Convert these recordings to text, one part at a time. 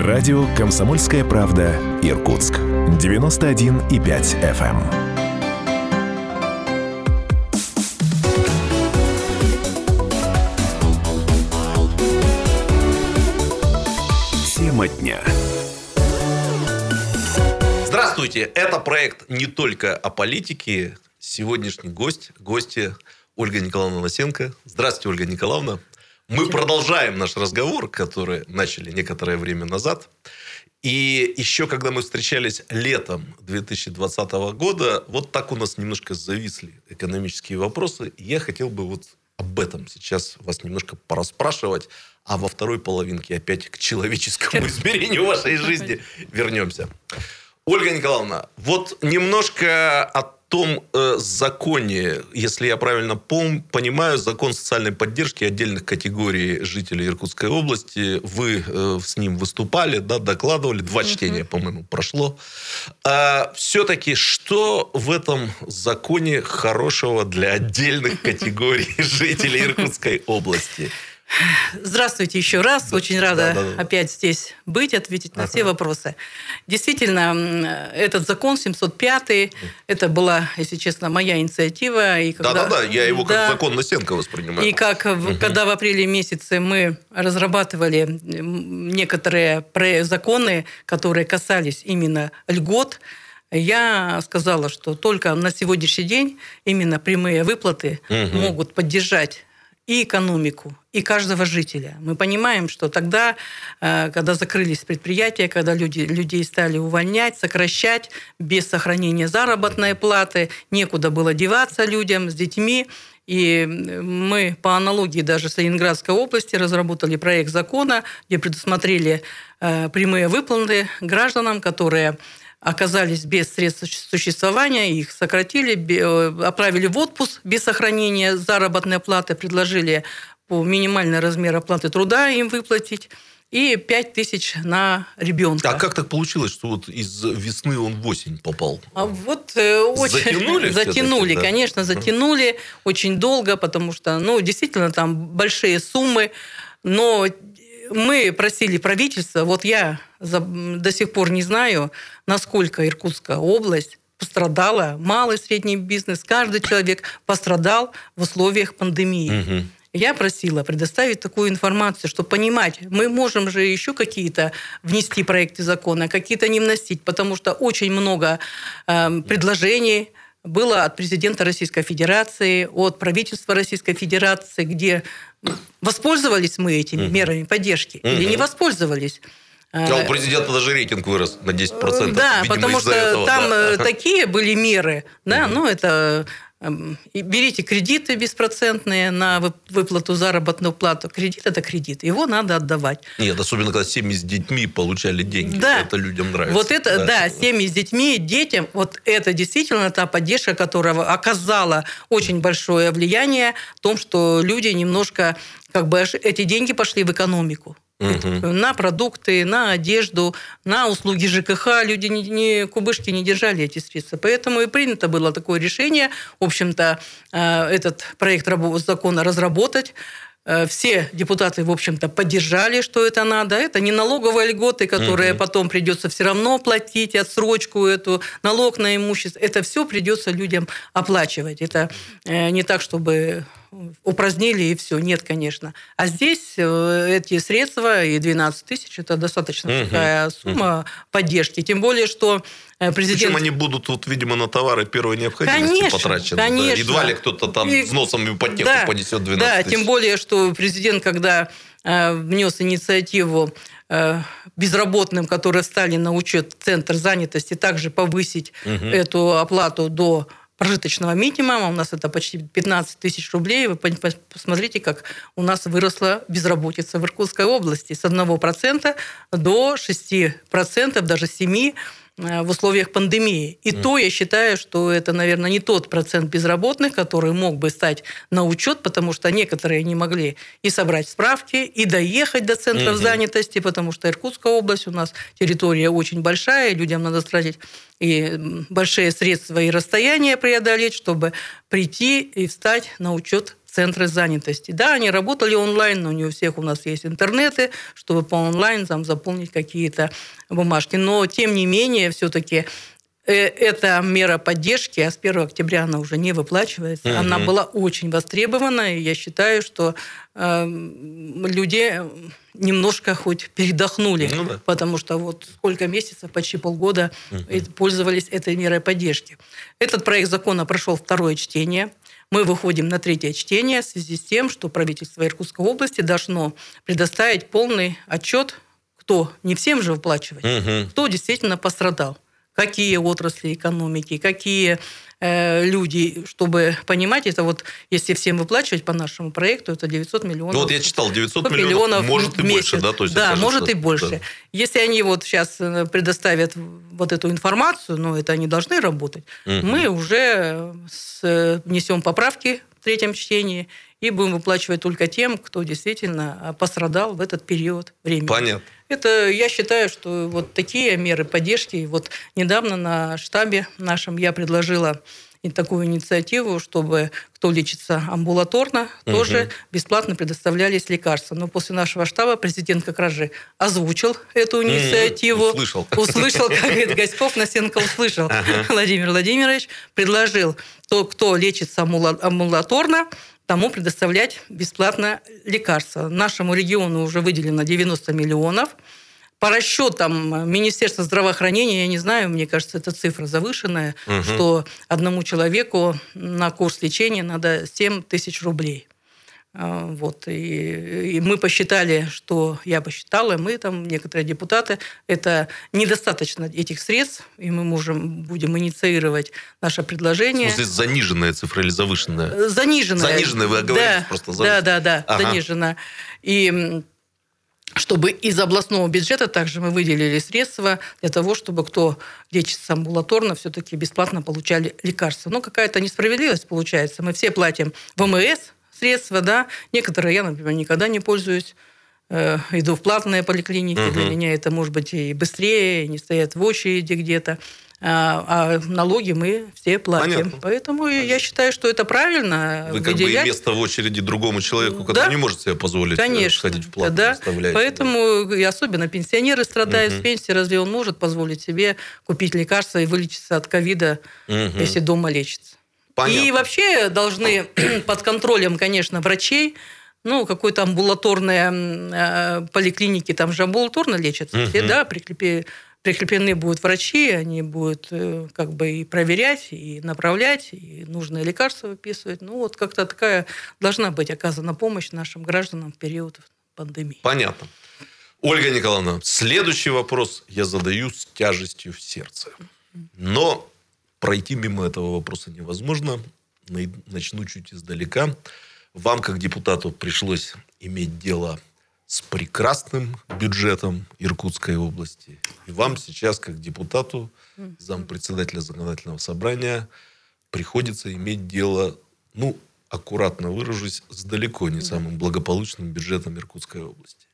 Радио «Комсомольская правда» Иркутск. 91,5 FM. Тема дня. Здравствуйте! Это проект не только о политике. Сегодняшний гость, гости Ольга Николаевна Лосенко. Здравствуйте, Ольга Николаевна. Мы продолжаем наш разговор, который начали некоторое время назад. И еще, когда мы встречались летом 2020 года, вот так у нас немножко зависли экономические вопросы. Я хотел бы вот об этом сейчас вас немножко пораспрашивать, а во второй половинке опять к человеческому измерению вашей жизни вернемся. Ольга Николаевна, вот немножко от том э, законе, если я правильно пом понимаю, закон социальной поддержки отдельных категорий жителей Иркутской области, вы э, с ним выступали, да, докладывали, два чтения, по-моему, прошло. А, все-таки что в этом законе хорошего для отдельных категорий жителей Иркутской области? Здравствуйте еще раз. Очень рада да, да, да. опять здесь быть, ответить на ага. все вопросы. Действительно, этот закон 705, это была, если честно, моя инициатива. И когда, Да-да-да, я его да, как закон Насенко воспринимаю. И как, угу. когда в апреле месяце мы разрабатывали некоторые законы, которые касались именно льгот, я сказала, что только на сегодняшний день именно прямые выплаты угу. могут поддержать и экономику, и каждого жителя. Мы понимаем, что тогда, э, когда закрылись предприятия, когда люди, людей стали увольнять, сокращать без сохранения заработной платы, некуда было деваться людям с детьми, и мы по аналогии даже с Ленинградской области разработали проект закона, где предусмотрели э, прямые выплаты гражданам, которые оказались без средств существования, их сократили, э, отправили в отпуск без сохранения заработной платы, предложили по минимальный размер оплаты труда им выплатить и 5 тысяч на ребенка. А как так получилось, что вот из весны он в осень попал? А вот э, очень... Затянули? Затянули, да? конечно, затянули очень долго, потому что, ну, действительно, там большие суммы, но мы просили правительство, вот я до сих пор не знаю, насколько Иркутская область пострадала, малый и средний бизнес, каждый человек пострадал в условиях пандемии. Угу. Я просила предоставить такую информацию, чтобы понимать, мы можем же еще какие-то внести проекты закона, какие-то не вносить, потому что очень много э, предложений было от президента Российской Федерации, от правительства Российской Федерации, где воспользовались мы этими угу. мерами поддержки угу. или не воспользовались. А у президента даже рейтинг вырос на 10%. Да, видимо, потому что этого, там да. Э, такие были меры, да, угу. ну это берите кредиты беспроцентные на выплату заработную плату. Кредит – это кредит. Его надо отдавать. Нет, особенно когда семьи с детьми получали деньги. Да. Это людям нравится. Вот это, да, да семьи с детьми, детям, вот это действительно та поддержка, которая оказала очень большое влияние в том, что люди немножко, как бы, эти деньги пошли в экономику угу. на продукты, на одежду, на услуги ЖКХ. Люди не, не, кубышки не держали эти средства. Поэтому и принято было такое решение, в общем-то, э, этот проект закона разработать. Э, все депутаты, в общем-то, поддержали, что это надо. Это не налоговые льготы, которые угу. потом придется все равно платить, отсрочку эту, налог на имущество. Это все придется людям оплачивать. Это э, не так, чтобы упразднили и все. Нет, конечно. А здесь э, эти средства и 12 тысяч это достаточно угу. такая сумма угу. поддержки. Тем более, что президент... Причем они будут, вот, видимо, на товары первой необходимости конечно, потрачены. Конечно. Да? Едва ли кто-то там и... взносом в ипотеку да, понесет 12 да, тысяч. тем более, что президент, когда э, внес инициативу э, безработным, которые стали на учет Центр занятости, также повысить угу. эту оплату до прожиточного минимума, у нас это почти 15 тысяч рублей. Вы посмотрите, как у нас выросла безработица в Иркутской области с 1% до 6%, даже 7% Э, в условиях пандемии. И mm. то я считаю, что это, наверное, не тот процент безработных, который мог бы стать на учет, потому что некоторые не могли и собрать справки, и доехать до центров mm-hmm. занятости, потому что Иркутская область у нас территория очень большая, людям надо тратить и большие средства и расстояния преодолеть, чтобы прийти и встать на учет центры занятости. Да, они работали онлайн, но не у всех у нас есть интернеты, чтобы по онлайн там заполнить какие-то бумажки. Но, тем не менее, все-таки э, эта мера поддержки, а с 1 октября она уже не выплачивается, угу. она была очень востребована, и я считаю, что э, люди немножко хоть передохнули, ну, да. потому что вот сколько месяцев, почти полгода угу. пользовались этой мерой поддержки. Этот проект закона прошел второе чтение. Мы выходим на третье чтение в связи с тем, что правительство Иркутской области должно предоставить полный отчет, кто не всем же выплачивать, угу. кто действительно пострадал какие отрасли экономики, какие э, люди, чтобы понимать, это вот, если всем выплачивать по нашему проекту, это 900 миллионов. Ну вот я читал, 900 миллионов, миллионов может и больше, да? То есть, да, кажется, может и больше. Да. Если они вот сейчас э, предоставят вот эту информацию, но это они должны работать, угу. мы уже с, внесем поправки в третьем чтении и будем выплачивать только тем, кто действительно пострадал в этот период времени. Понятно. Это, я считаю, что вот такие меры поддержки. Вот недавно на штабе нашем я предложила и такую инициативу, чтобы кто лечится амбулаторно, угу. тоже бесплатно предоставлялись лекарства. Но после нашего штаба президент как раз же озвучил эту инициативу. Услышал. Услышал, как говорит Гаськов, Насенко услышал. Ага. Владимир Владимирович предложил, то, кто лечится амбулаторно, тому предоставлять бесплатно лекарства. Нашему региону уже выделено 90 миллионов. По расчетам Министерства здравоохранения, я не знаю, мне кажется, эта цифра завышенная, угу. что одному человеку на курс лечения надо 7 тысяч рублей. А, вот. И, и мы посчитали, что я посчитала, мы там, некоторые депутаты, это недостаточно этих средств, и мы можем, будем инициировать наше предложение. В смысле, заниженная цифра или завышенная? Заниженная. Заниженная, вы говорите да, просто завышенная. Да, да, да, ага. заниженная. И чтобы из областного бюджета также мы выделили средства для того, чтобы кто лечится амбулаторно, все-таки бесплатно получали лекарства. Но какая-то несправедливость получается. Мы все платим ВМС, средства, да. Некоторые я, например, никогда не пользуюсь э, иду в платные поликлиники, угу. для меня это может быть и быстрее, не стоят в очереди где-то. А, а налоги мы все платим. Понятно. Поэтому Понятно. я считаю, что это правильно. Вы как выделять. бы место в очереди другому человеку, который да? не может себе позволить э, Конечно. ходить в плату, да. Поэтому да. и особенно пенсионеры страдают угу. с пенсии. Разве он может позволить себе купить лекарства и вылечиться от ковида, угу. если дома лечится? Понятно. И вообще должны под контролем, конечно, врачей, ну, какой-то амбулаторной э, поликлиники, там же амбулаторно лечатся угу. все, да, прикрепи, прикреплены будут врачи, они будут э, как бы и проверять, и направлять, и нужные лекарства выписывать. Ну, вот как-то такая должна быть оказана помощь нашим гражданам в период пандемии. Понятно. Ольга Николаевна, следующий вопрос я задаю с тяжестью в сердце. Но пройти мимо этого вопроса невозможно. Начну чуть издалека. Вам, как депутату, пришлось иметь дело с прекрасным бюджетом Иркутской области. И вам сейчас, как депутату, зампредседателя законодательного собрания, приходится иметь дело, ну, аккуратно выражусь, с далеко не самым благополучным бюджетом Иркутской области.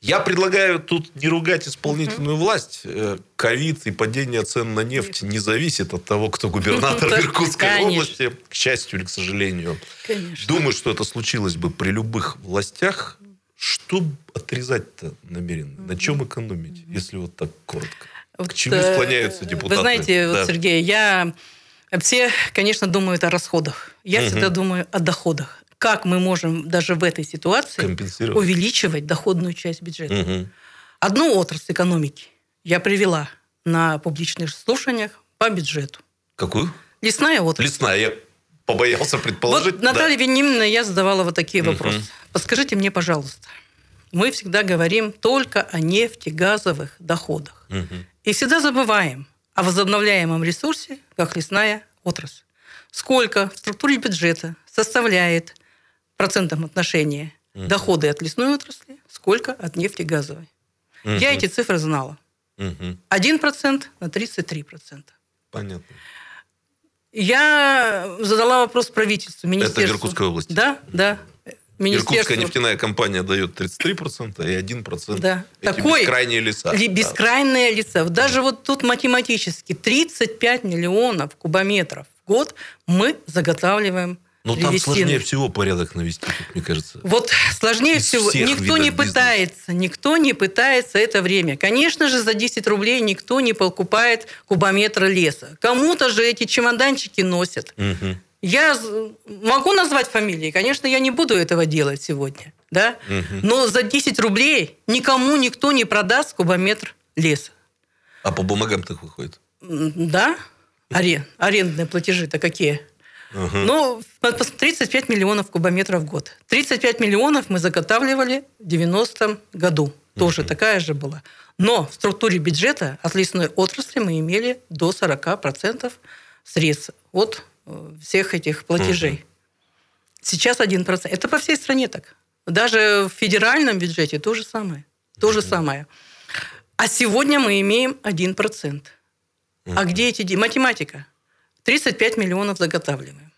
Я предлагаю тут не ругать исполнительную власть. Э, ковид и падение цен на нефть не зависит от того, кто губернатор Иркутской области. К счастью или к сожалению. Думаю, что это случилось бы при любых властях. Что отрезать-то намеренно? На чем экономить, если вот так коротко? К чему э, склоняются депутаты? Вы знаете, да. Сергей, я... Все, конечно, думают о расходах. Я угу. всегда думаю о доходах как мы можем даже в этой ситуации увеличивать доходную часть бюджета. Угу. Одну отрасль экономики я привела на публичных слушаниях по бюджету. Какую? Лесная отрасль. Лесная, я побоялся предположить. Вот Наталья да. Венимовна, я задавала вот такие угу. вопросы. Подскажите мне, пожалуйста, мы всегда говорим только о нефтегазовых доходах. Угу. И всегда забываем о возобновляемом ресурсе, как лесная отрасль. Сколько в структуре бюджета составляет процентном отношении угу. доходы от лесной отрасли, сколько от нефтегазовой. Угу. Я эти цифры знала. Угу. 1% на 33%. Понятно. Я задала вопрос правительству, министерству. Это в Иркутской области? Да, да. Иркутская нефтяная компания дает 33%, и 1% да. эти Такой бескрайние леса. Бескрайние да. леса. Даже вот тут математически 35 миллионов кубометров в год мы заготавливаем Но там древесины. сложнее всего порядок навести, мне кажется. Вот сложнее Из всего. Никто не бизнеса. пытается, никто не пытается это время. Конечно же, за 10 рублей никто не покупает кубометр леса. Кому-то же эти чемоданчики носят. Мгм. Я могу назвать фамилии, конечно, я не буду этого делать сегодня, да? Мгм. Но за 10 рублей никому никто не продаст кубометр леса. А по бумагам так выходит? Да? Арен, арендные платежи-то какие? Ага. Ну, по- по- 35 миллионов кубометров в год. 35 миллионов мы заготавливали в 90-м году. Тоже такая же была. Но в структуре бюджета от лесной отрасли мы имели до 40% средств от э, всех этих платежей. Сейчас 1%. Это по всей стране так. Даже в федеральном бюджете то же самое. То же самое. А сегодня мы имеем 1%. А где эти? Математика. 35 миллионов заготавливаем.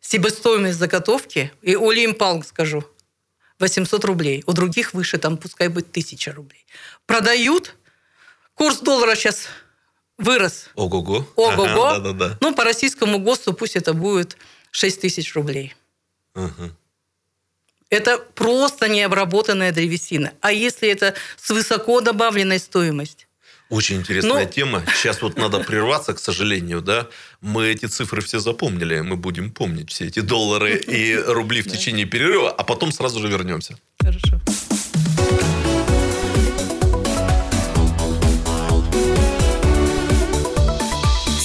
Себестоимость заготовки, и Олим Палм скажу, 800 рублей. У других выше, там пускай будет 1000 рублей. Продают, курс доллара сейчас вырос. Ого-го. Ого-го. Ага, Да-да-да. Ну, по российскому ГОСТу пусть это будет 6 тысяч рублей. Ага. Это просто необработанная древесина. А если это с высоко добавленной стоимостью? Очень интересная Ну- тема. Сейчас вот надо прерваться, к сожалению, да. Мы эти цифры все запомнили. Мы будем помнить все эти доллары и рубли в течение перерыва, а потом сразу же вернемся. Хорошо.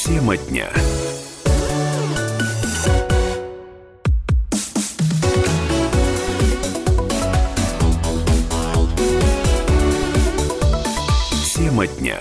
Тема дня. Тема дня.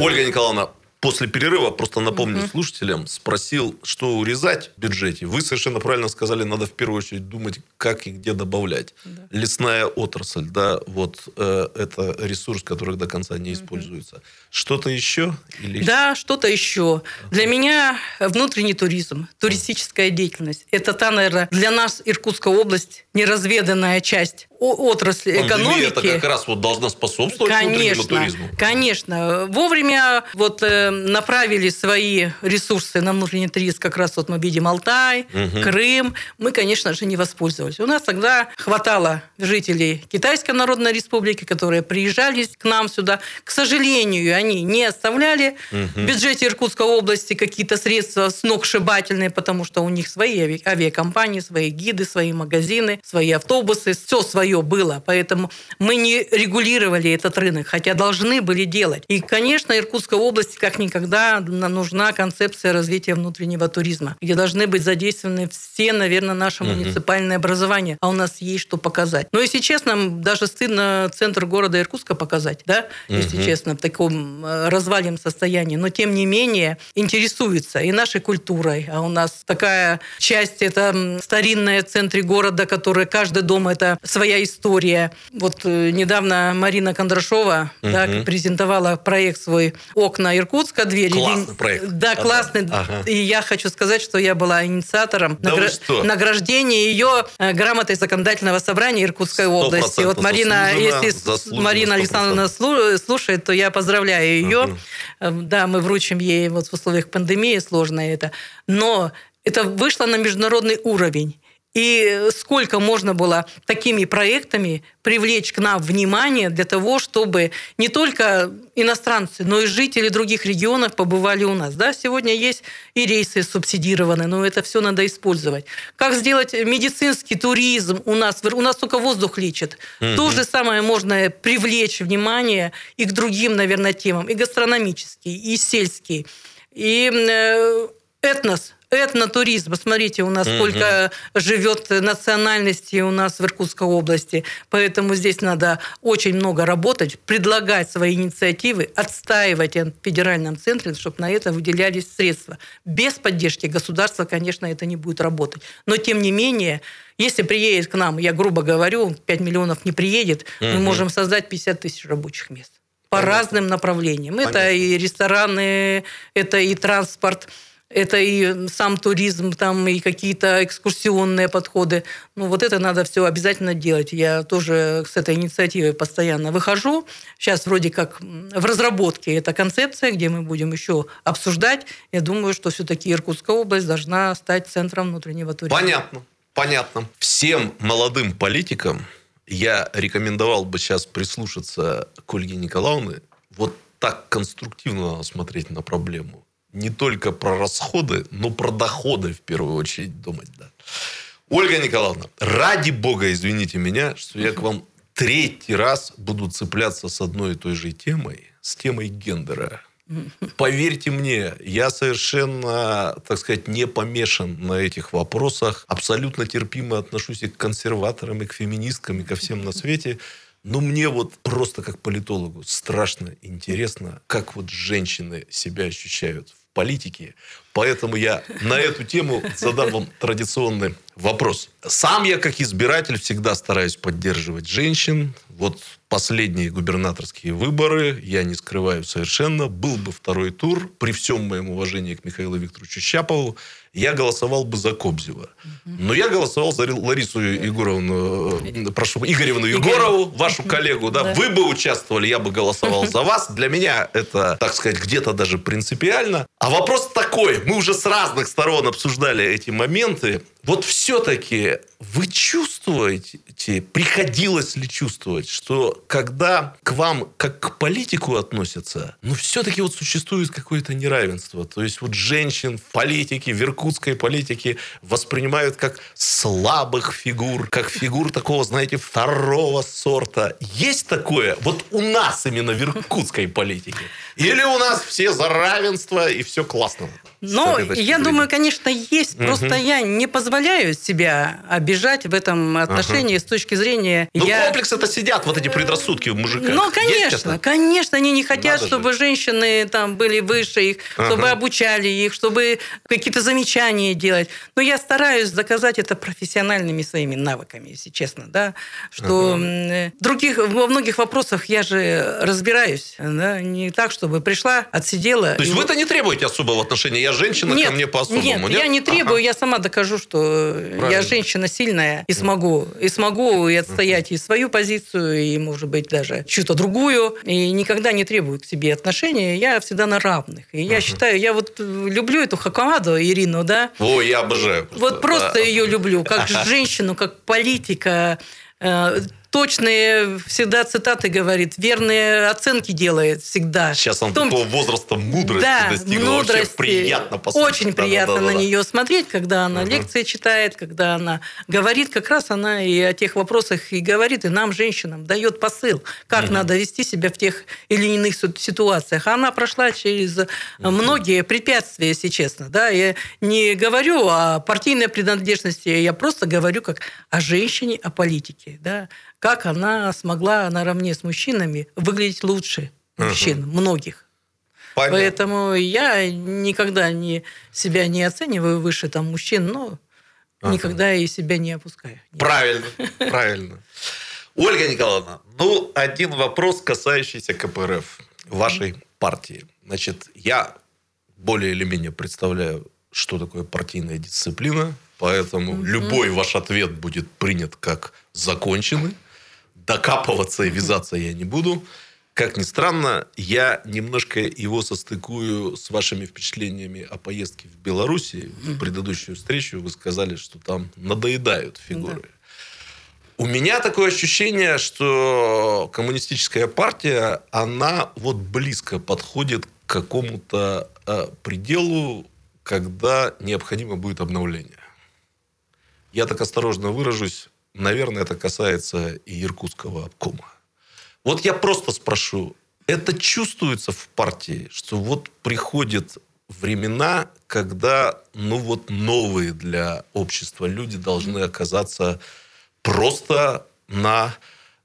Ольга Николаевна, после перерыва, просто напомню слушателям, спросил, что урезать в бюджете. Вы совершенно правильно сказали, надо в первую очередь думать, как и где добавлять. Лесная отрасль, да, вот э, это ресурс, который до конца не используется. Что-то еще? Или... Да, что-то еще. Для меня внутренний туризм, туристическая деятельность, это та, наверное, для нас Иркутская область неразведанная часть отрасли Пандемия экономики. это как раз вот должна способствовать внутреннему Конечно, туризму. конечно. Вовремя вот э, направили свои ресурсы на внутренний туризм, как раз вот мы видим Алтай, Крым. Мы, конечно же, не воспользовались. У нас тогда хватало жителей Китайской Народной Республики, которые приезжали к нам сюда. К сожалению, они не оставляли в бюджете Иркутской области какие-то средства сногсшибательные, потому что у них свои ави- авиакомпании, свои гиды, свои магазины, свои автобусы, все свое было. Поэтому мы не регулировали этот рынок, хотя должны были делать. И, конечно, Иркутской области как никогда на- нужна концепция развития внутреннего туризма, где должны быть задействованы все, наверное, наше муниципальное образование, а у нас есть что показать. Но, если честно, даже стыдно центр города Иркутска показать, да, если честно, в таком э, развальном состоянии. Но, тем не менее, интересуется и нашей культурой. А у нас такая часть, это старинная в центре города, которая каждый дом это своя история. Вот э, недавно Марина Кондрашова да, презентовала проект свой «Окна Иркутска», двери. Классный День- проект. Да, Ага. классный. Ага. И я хочу сказать, что я была инициатором Да награ- награждения ее э, грамотой законодательного собрания Иркутской области. Вот Марина, если заслуженно, Марина Александровна слу- слушает, то я поздравляю ее. Э, Да, мы вручим ей вот в условиях пандемии сложно это. Но это вышло на международный уровень. И сколько можно было такими проектами привлечь к нам внимание для того, чтобы не только иностранцы, но и жители других регионов побывали у нас. Да, сегодня есть и рейсы субсидированы, но это все надо использовать. Как сделать медицинский туризм у нас? У нас только воздух лечит. То же самое можно привлечь внимание и к другим, наверное, темам. И гастрономический, и сельский, и э, этнос, этнотуризм. Посмотрите, у нас сколько живет национальностей у нас в Иркутской области. Поэтому здесь надо очень много работать, предлагать свои инициативы, отстаивать в федеральном центре, чтобы на это выделялись средства. Без поддержки государства, конечно, это не будет работать. Но, тем не менее, если приедет к нам, я грубо говорю, 5 миллионов не приедет, мы можем создать 50 тысяч рабочих мест по Понятно. разным направлениям. Это Понятно. и рестораны, это и транспорт, это и сам туризм, там и какие-то экскурсионные подходы. Ну, вот это надо все обязательно делать. Я тоже с этой инициативой постоянно выхожу. Сейчас вроде как в разработке эта концепция, где мы будем еще обсуждать. Я думаю, что все-таки Иркутская область должна стать центром внутреннего туризма. Понятно, понятно. Всем молодым политикам я рекомендовал бы сейчас прислушаться к Ольге Николаевне. Вот так конструктивно смотреть на проблему. Не только про расходы, но про доходы в первую очередь думать. Да. Ольга Николаевна, ради бога, извините меня, что я к вам третий раз буду цепляться с одной и той же темой, с темой гендера. Поверьте мне, я совершенно, так сказать, не помешан на этих вопросах. Абсолютно терпимо отношусь и к консерваторам, и к феминисткам, и ко всем на свете. Но мне вот просто как политологу страшно интересно, как вот женщины себя ощущают в политике. Поэтому я на эту тему задам вам традиционный вопрос. Сам я, как избиратель, всегда стараюсь поддерживать женщин. Вот последние губернаторские выборы, я не скрываю совершенно, был бы второй тур, при всем моем уважении к Михаилу Викторовичу Щапову, я голосовал бы за Кобзева. Но я голосовал за Ларису Егоровну, э, прошу, Игоревну Егорову, вашу коллегу. Да? Вы бы участвовали, я бы голосовал за вас. Для меня это, так сказать, где-то даже принципиально. А вопрос такой. Мы уже с разных сторон обсуждали эти моменты. Вот все-таки вы чувствуете, приходилось ли чувствовать, что когда к вам как к политику относятся, ну все-таки вот существует какое-то неравенство. То есть вот женщин в политике, в иркутской политике воспринимают как слабых фигур, как фигур такого, знаете, второго сорта. Есть такое вот у нас именно в иркутской политике? Или у нас все за равенство и все классно? Ну, я думаю, конечно, есть. Просто я не позволяю себя обижать в этом отношении ага. с точки зрения... Ну, я... комплекс это сидят вот эти предрассудки у мужика. Ну, конечно, конечно, они не хотят, Надо чтобы же. женщины там были выше их, ага. чтобы обучали их, чтобы какие-то замечания делать. Но я стараюсь доказать это профессиональными своими навыками, если честно, да, что ага. других, во многих вопросах я же разбираюсь, да, не так, чтобы пришла, отсидела. То есть вы-то не требуете особого отношения? Я женщина, нет, ко мне по-особому, нет? Нет, я не требую, ага. я сама докажу, что Правильно. я женщина сильная и смогу, и смогу и отстоять и свою позицию, и, может быть, даже чью-то другую, и никогда не требую к себе отношения, я всегда на равных. И я считаю, я вот люблю эту Хакамаду Ирину, да? О, я обожаю. Просто, вот просто да. ее люблю, как женщину, как политика, э, точные всегда цитаты говорит, верные оценки делает всегда. Сейчас он том... такого возраста мудрости да, достигла. Мудрости. Вообще приятно послушать. Очень да, приятно да, да, на да. нее смотреть, когда она угу. лекции читает, когда она говорит, как раз она и о тех вопросах и говорит, и нам, женщинам, дает посыл, как угу. надо вести себя в тех или иных ситуациях. Она прошла через угу. многие препятствия, если честно. Да? Я не говорю о партийной принадлежности, я просто говорю как о женщине, о политике. Да? Как она смогла наравне с мужчинами выглядеть лучше мужчин, угу. многих. Понятно. Поэтому я никогда не, себя не оцениваю выше там, мужчин, но ага. никогда и себя не опускаю. Правильно, правильно. Ольга Николаевна, ну, один вопрос, касающийся КПРФ, вашей партии. Значит, я более или менее представляю, что такое партийная дисциплина, поэтому любой ваш ответ будет принят как законченный докапываться и вязаться я не буду. Как ни странно, я немножко его состыкую с вашими впечатлениями о поездке в Беларуси. В предыдущую встречу вы сказали, что там надоедают фигуры. Да. У меня такое ощущение, что коммунистическая партия, она вот близко подходит к какому-то э, пределу, когда необходимо будет обновление. Я так осторожно выражусь, наверное, это касается и иркутского обкома. Вот я просто спрошу, это чувствуется в партии, что вот приходят времена, когда, ну вот, новые для общества люди должны оказаться просто на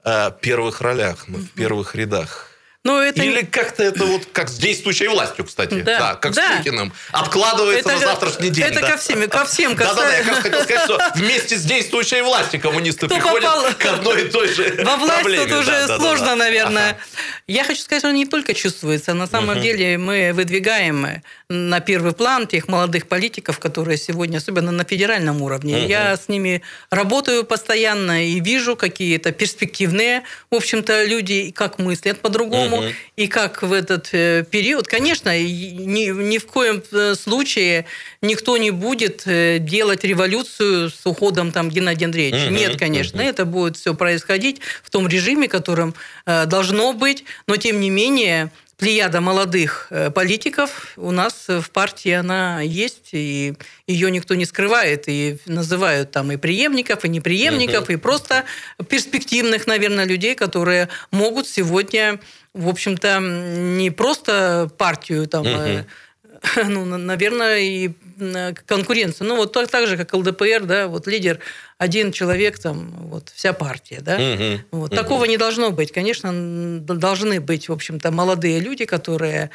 э, первых ролях, в первых рядах. Но это... Или как-то это вот как с действующей властью, кстати. Да, да как да. с Путиным. Откладывается это, на завтрашний день. Это да. ко всем, ко всем касается. Да-да-да, я как хотел сказать, что вместе с действующей властью коммунисты Кто приходят попал... к одной и той же Во власть проблеме. тут уже да, сложно, да, да. наверное. Ага. Я хочу сказать, что не только чувствуется. На самом угу. деле мы выдвигаем на первый план тех молодых политиков, которые сегодня, особенно на федеральном уровне. Угу. Я с ними работаю постоянно и вижу, какие это перспективные, в общем-то, люди, как мыслят по-другому, угу. И как в этот э, период. Конечно, ни, ни в коем э, случае никто не будет э, делать революцию с уходом там Геннадия Андреевича. Угу. Нет, конечно, угу. это будет все происходить в том режиме, которым должно быть, но тем не менее плеяда молодых э, политиков у нас в партии она есть, и ее никто не скрывает, и называют там и преемников, и непреемников, uh-huh. и просто перспективных, наверное, людей, которые могут сегодня, в общем-то, не просто партию там uh-huh ну, наверное, и конкуренция. Ну, вот так, так же, как ЛДПР, да, вот лидер один человек, там, вот вся партия, да. Угу, вот. угу. Такого не должно быть. Конечно, должны быть, в общем-то, молодые люди, которые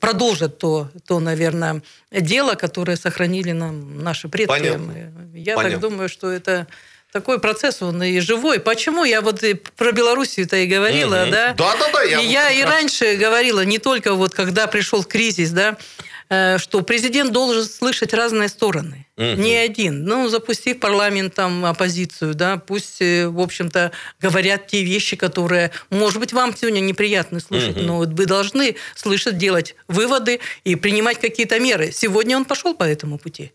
продолжат то, то, наверное, дело, которое сохранили нам наши предки. Понятно. Я Понятно. так думаю, что это такой процесс, он и живой. Почему я вот и про Белоруссию-то и говорила, угу. да? Да, да, да. Я и я и раньше говорила, не только вот когда пришел кризис, да, Э, что президент должен слышать разные стороны. Угу. Не один. Ну, запусти в парламент там оппозицию, да, пусть, э, в общем-то, говорят те вещи, которые, может быть, вам сегодня неприятно слышать, угу. но вы должны слышать, делать выводы и принимать какие-то меры. Сегодня он пошел по этому пути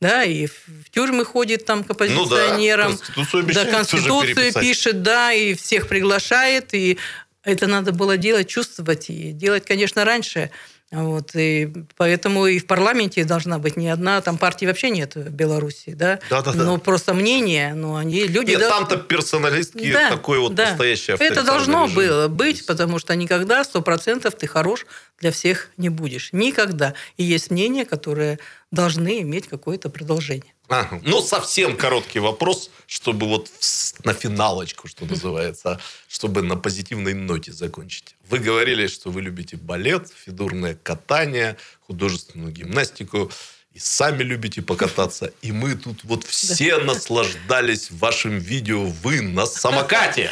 да, и в тюрьмы ходит там к оппозиционерам. Ну да, Конституцию, обещает, да, Конституцию пишет, да, и всех приглашает, и это надо было делать, чувствовать, и делать, конечно, раньше. Вот, и поэтому и в парламенте должна быть не одна, там партии вообще нет в Беларуси, да? Да, да, да. Но просто мнение, ну, они люди... Нет, да... там-то персоналистки да, такой вот да. настоящий Это должно режим. было быть, потому что никогда сто процентов ты хорош для всех не будешь. Никогда. И есть мнения, которые должны иметь какое-то продолжение. А, ну, совсем короткий вопрос, чтобы вот на финалочку, что называется, чтобы на позитивной ноте закончить. Вы говорили, что вы любите балет, фигурное катание, художественную гимнастику и сами любите покататься. И мы тут вот все да. наслаждались вашим видео «Вы на самокате».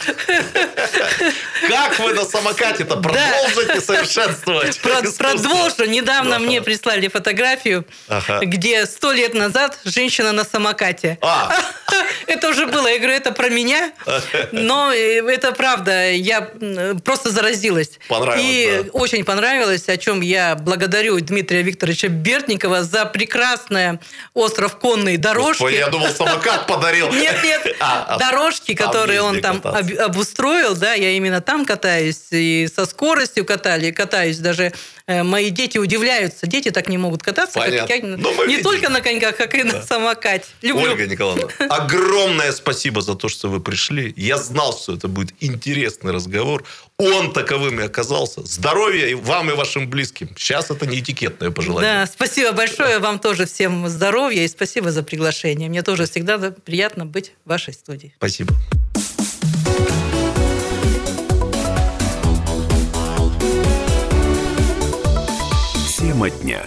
Как вы на самокате-то продолжите совершенствовать? Продолжу. Недавно мне прислали фотографию, где сто лет назад женщина на самокате. А. Это уже было. Я говорю, это про меня. Но это правда. Я просто заразилась. Понравилось, И очень понравилось, о чем я благодарю Дмитрия Викторовича Бертникова за прекрасную прекрасная остров конной дорожки. Господи, я думал, самокат подарил. Нет, нет, а, дорожки, которые он там обустроил, да, я именно там катаюсь, и со скоростью катали, катаюсь даже Э, мои дети удивляются. Дети так не могут кататься, я. Не только на коньках, как и на самокате. Ольга Николаевна, огромное спасибо за то, что вы пришли. Я знал, что это будет интересный разговор. Он таковым и оказался. Здоровья и вам, и вашим близким. Сейчас это не этикетное пожелание. Да, спасибо большое. Вам тоже всем здоровья и спасибо за приглашение. Мне тоже всегда приятно быть в вашей студии. Спасибо. Тема дня.